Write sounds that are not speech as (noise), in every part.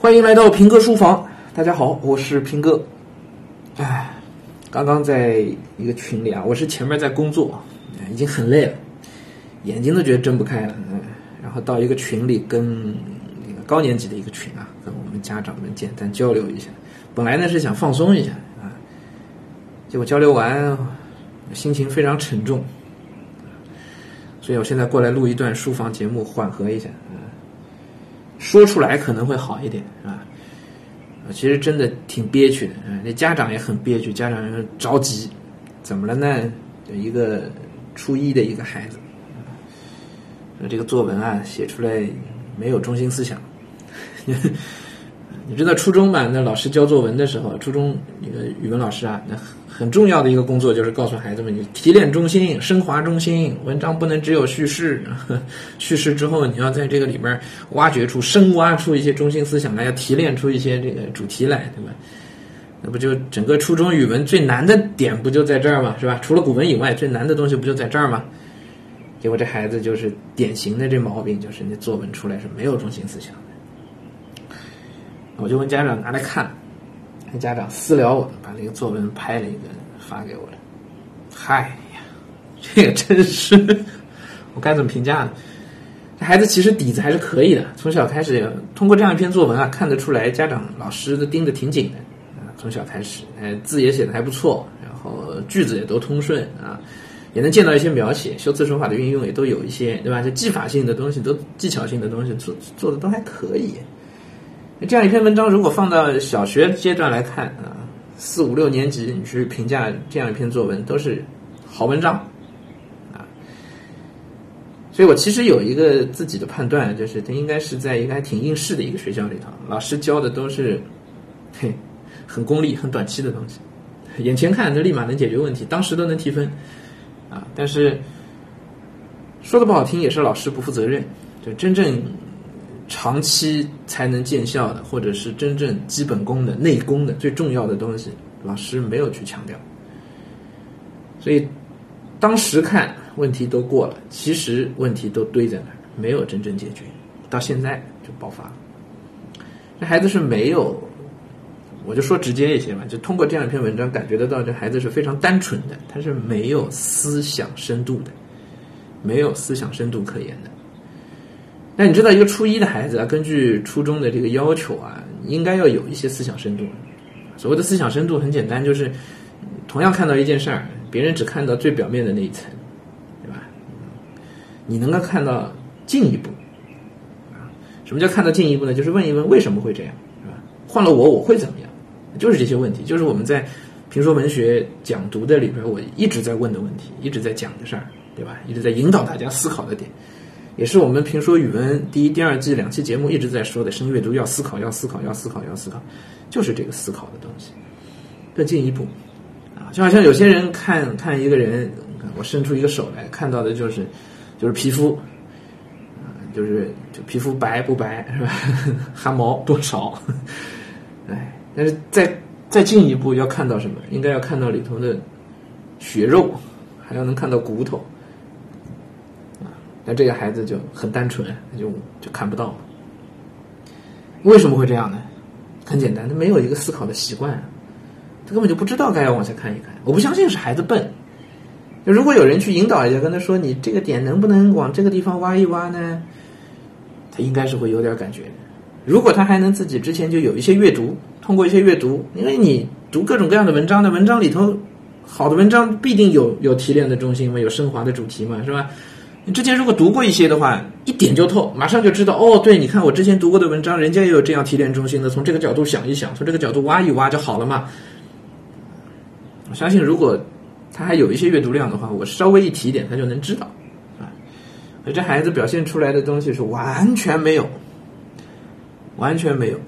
欢迎来到平哥书房，大家好，我是平哥。哎，刚刚在一个群里啊，我是前面在工作，已经很累了，眼睛都觉得睁不开了。嗯，然后到一个群里跟高年级的一个群啊，跟我们家长们简单交流一下。本来呢是想放松一下啊，结果交流完，心情非常沉重，所以我现在过来录一段书房节目，缓和一下。说出来可能会好一点，是吧？其实真的挺憋屈的，那家长也很憋屈，家长着急，怎么了呢？有一个初一的一个孩子，这个作文啊写出来没有中心思想。你知道初中嘛？那老师教作文的时候，初中那个语文老师啊，那很重要的一个工作就是告诉孩子们：你提炼中心、升华中心，文章不能只有叙事，(laughs) 叙事之后你要在这个里边挖掘出、深挖出一些中心思想来，要提炼出一些这个主题来，对吧？那不就整个初中语文最难的点不就在这儿吗？是吧？除了古文以外，最难的东西不就在这儿吗？结果这孩子就是典型的这毛病，就是那作文出来是没有中心思想。我就问家长拿来看，那家长私聊我，把那个作文拍了一个发给我了。嗨呀，这个真是，我该怎么评价呢？这孩子其实底子还是可以的，从小开始通过这样一篇作文啊，看得出来家长老师都盯得挺紧的啊。从小开始，哎，字也写的还不错，然后句子也都通顺啊，也能见到一些描写，修辞手法的运用也都有一些，对吧？这技法性的东西都技巧性的东西做做的都还可以。这样一篇文章，如果放到小学阶段来看啊，四五六年级你去评价这样一篇作文，都是好文章啊。所以我其实有一个自己的判断，就是他应该是在一个还挺应试的一个学校里头，老师教的都是嘿很功利、很短期的东西，眼前看就立马能解决问题，当时都能提分啊。但是说的不好听，也是老师不负责任，就真正。长期才能见效的，或者是真正基本功的内功的最重要的东西，老师没有去强调。所以当时看问题都过了，其实问题都堆在那儿，没有真正解决。到现在就爆发了。这孩子是没有，我就说直接一些吧，就通过这样一篇文章感觉得到，这孩子是非常单纯的，他是没有思想深度的，没有思想深度可言的。那你知道，一个初一的孩子啊，根据初中的这个要求啊，应该要有一些思想深度。所谓的思想深度很简单，就是同样看到一件事儿，别人只看到最表面的那一层，对吧？你能够看到进一步啊？什么叫看到进一步呢？就是问一问为什么会这样，是吧？换了我，我会怎么样？就是这些问题，就是我们在评说文学讲读的里边，我一直在问的问题，一直在讲的事儿，对吧？一直在引导大家思考的点。也是我们评说语文第一、第二季两期节目一直在说的，深阅读要思考，要思考，要思考，要思考，就是这个思考的东西。更进一步，啊，就好像有些人看看一个人，我伸出一个手来看到的就是就是皮肤，啊，就是就皮肤白不白是吧？(laughs) 汗毛多少？(laughs) 哎，但是再再进一步要看到什么？应该要看到里头的血肉，还要能看到骨头。那这个孩子就很单纯，他就就看不到。为什么会这样呢？很简单，他没有一个思考的习惯，他根本就不知道该要往下看一看。我不相信是孩子笨。如果有人去引导一下，跟他说：“你这个点能不能往这个地方挖一挖呢？”他应该是会有点感觉。如果他还能自己之前就有一些阅读，通过一些阅读，因为你读各种各样的文章的文章里头，好的文章必定有有提炼的中心嘛，有升华的主题嘛，是吧？之前如果读过一些的话，一点就透，马上就知道哦。对，你看我之前读过的文章，人家也有这样提炼中心的，从这个角度想一想，从这个角度挖一挖就好了嘛。我相信，如果他还有一些阅读量的话，我稍微一提点，他就能知道啊。而这孩子表现出来的东西是完全没有，完全没有。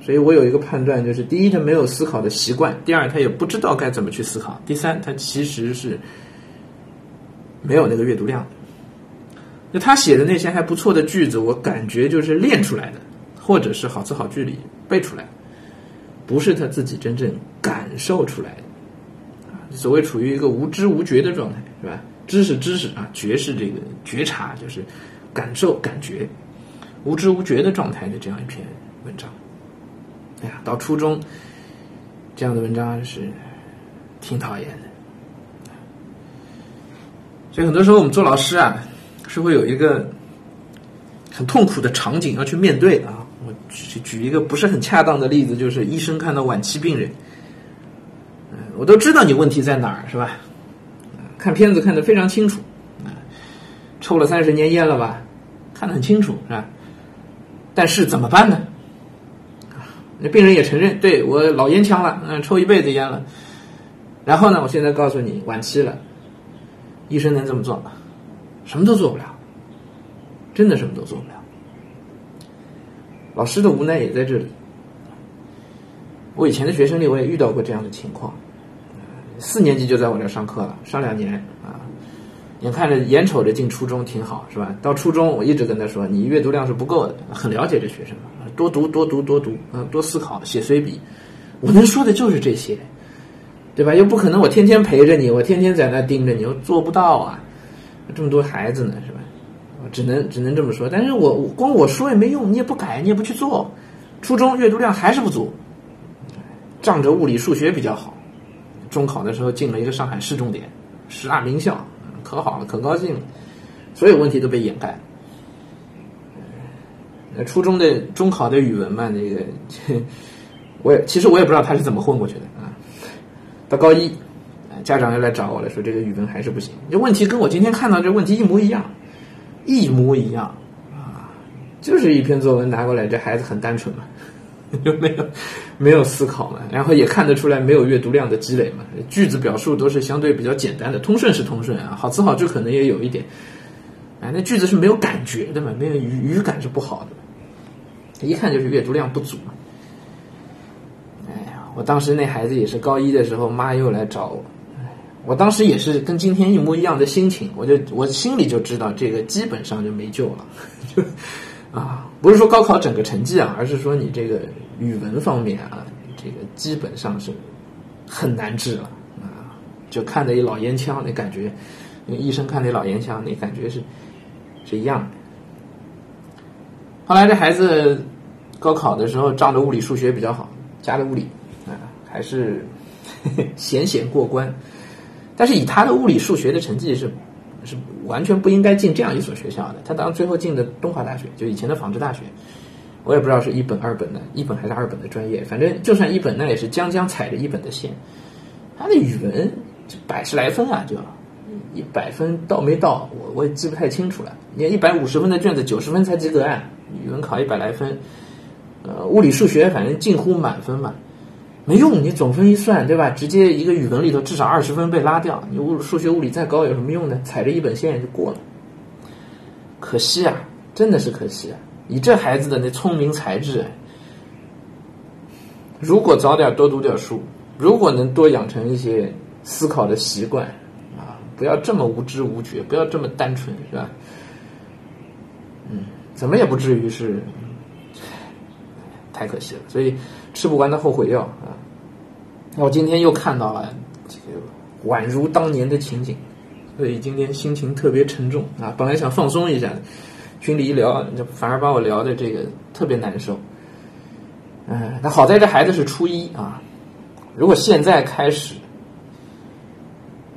所以我有一个判断，就是第一，他没有思考的习惯；第二，他也不知道该怎么去思考；第三，他其实是没有那个阅读量。就他写的那些还不错的句子，我感觉就是练出来的，或者是好词好句里背出来，不是他自己真正感受出来的。所谓处于一个无知无觉的状态，是吧？知识知识啊，觉是这个觉察，就是感受感觉，无知无觉的状态的这样一篇文章。哎呀，到初中这样的文章是挺讨厌的。所以很多时候我们做老师啊，是会有一个很痛苦的场景要去面对的啊。我举举一个不是很恰当的例子，就是医生看到晚期病人，嗯，我都知道你问题在哪儿，是吧？看片子看得非常清楚，啊，抽了三十年烟了吧，看得很清楚，是吧？但是怎么办呢？那病人也承认，对我老烟枪了，嗯，抽一辈子烟了。然后呢，我现在告诉你，晚期了。医生能这么做？什么都做不了，真的什么都做不了。老师的无奈也在这里。我以前的学生里，我也遇到过这样的情况。四年级就在我这上课了，上两年啊，眼看着眼瞅着进初中挺好，是吧？到初中，我一直跟他说，你阅读量是不够的，很了解这学生多读多读多读，嗯，多思考，写随笔。我能说的就是这些。对吧？又不可能我天天陪着你，我天天在那盯着你，我做不到啊！这么多孩子呢，是吧？只能只能这么说。但是我光我说也没用，你也不改，你也不去做。初中阅读量还是不足，仗着物理数学比较好，中考的时候进了一个上海市重点、十大名校，可好了，可高兴了。所有问题都被掩盖。那初中的中考的语文嘛，那个 (laughs) 我也其实我也不知道他是怎么混过去的啊。到高一，家长又来找我了，说这个语文还是不行。这问题跟我今天看到这问题一模一样，一模一样啊！就是一篇作文拿过来，这孩子很单纯嘛，(laughs) 就没有没有思考嘛，然后也看得出来没有阅读量的积累嘛。句子表述都是相对比较简单的，通顺是通顺啊，好词好句可能也有一点，哎，那句子是没有感觉的嘛，没有语语感是不好的，一看就是阅读量不足嘛。我当时那孩子也是高一的时候，妈又来找我，我当时也是跟今天一模一样的心情，我就我心里就知道这个基本上就没救了，就 (laughs) 啊，不是说高考整个成绩啊，而是说你这个语文方面啊，这个基本上是很难治了啊，就看着一老烟枪，那感觉，医生看那老烟枪，那感觉是是一样的。后来这孩子高考的时候，仗着物理数学比较好，加的物理啊。还是 (laughs) 险险过关，但是以他的物理数学的成绩是是完全不应该进这样一所学校的。他当最后进的东华大学，就以前的纺织大学，我也不知道是一本二本的，一本还是二本的专业。反正就算一本，那也是将将踩着一本的线。他的语文百十来分啊，就一百分到没到，我我也记不太清楚了。你看一百五十分的卷子，九十分才及格啊。语文考一百来分，呃，物理数学反正近乎满分嘛。没用，你总分一算，对吧？直接一个语文里头至少二十分被拉掉。你物数学、物理再高有什么用呢？踩着一本线就过了。可惜啊，真的是可惜啊！你这孩子的那聪明才智，如果早点多读点书，如果能多养成一些思考的习惯啊，不要这么无知无觉，不要这么单纯，是吧？嗯，怎么也不至于是，太可惜了。所以。吃不完的后悔药啊！我今天又看到了宛如当年的情景，所以今天心情特别沉重啊！本来想放松一下，群里一聊，就反而把我聊的这个特别难受。嗯，那好在这孩子是初一啊，如果现在开始，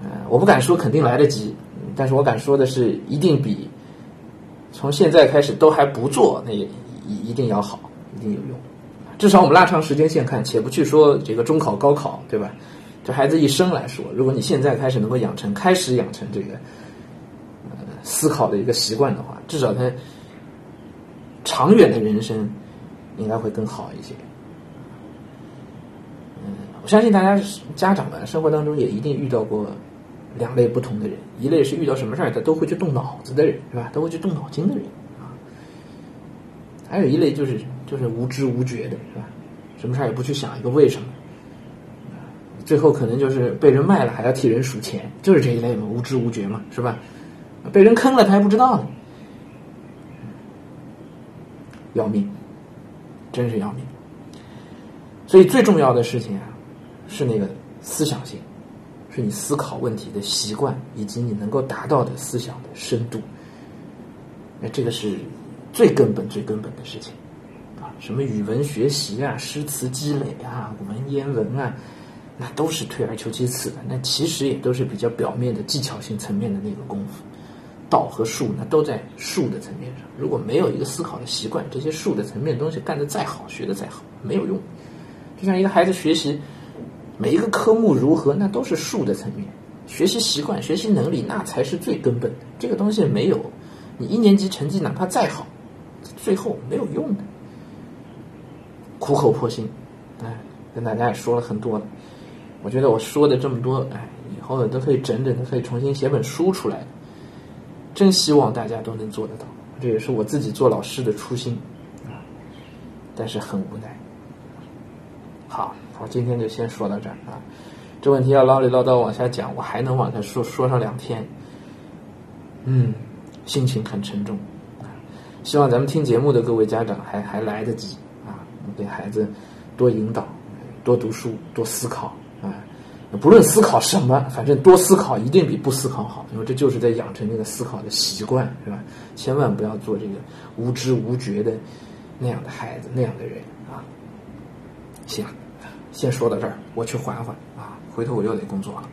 嗯，我不敢说肯定来得及，但是我敢说的是，一定比从现在开始都还不做，那也一一定要好，一定有用。至少我们拉长时间线看，且不去说这个中考、高考，对吧？这孩子一生来说，如果你现在开始能够养成、开始养成这个呃思考的一个习惯的话，至少他长远的人生应该会更好一些。嗯，我相信大家家长们生活当中也一定遇到过两类不同的人：一类是遇到什么事儿他都会去动脑子的人，是吧？都会去动脑筋的人啊；还有一类就是。就是无知无觉的，是吧？什么事儿也不去想一个为什么，最后可能就是被人卖了还要替人数钱，就是这一类嘛，无知无觉嘛，是吧？被人坑了他还不知道呢，要命，真是要命。所以最重要的事情啊，是那个思想性，是你思考问题的习惯，以及你能够达到的思想的深度。那这个是最根本、最根本的事情。什么语文学习啊、诗词积累啊、文言文啊，那都是退而求其次的。那其实也都是比较表面的技巧性层面的那个功夫。道和术那都在术的层面上。如果没有一个思考的习惯，这些术的层面东西干得再好，学得再好，没有用。就像一个孩子学习每一个科目如何，那都是术的层面。学习习惯、学习能力，那才是最根本的。这个东西没有，你一年级成绩哪怕再好，最后没有用的。苦口婆心，哎，跟大家也说了很多了。我觉得我说的这么多，哎，以后都可以整整的可以重新写本书出来。真希望大家都能做得到，这也是我自己做老师的初心啊。但是很无奈。好，我今天就先说到这儿啊。这问题要唠里唠叨往下讲，我还能往下说说上两天。嗯，心情很沉重。希望咱们听节目的各位家长还还来得及给孩子多引导，多读书，多思考啊。不论思考什么，反正多思考一定比不思考好，因为这就是在养成这个思考的习惯，是吧？千万不要做这个无知无觉的那样的孩子，那样的人啊。行，先说到这儿，我去缓缓啊，回头我又得工作了。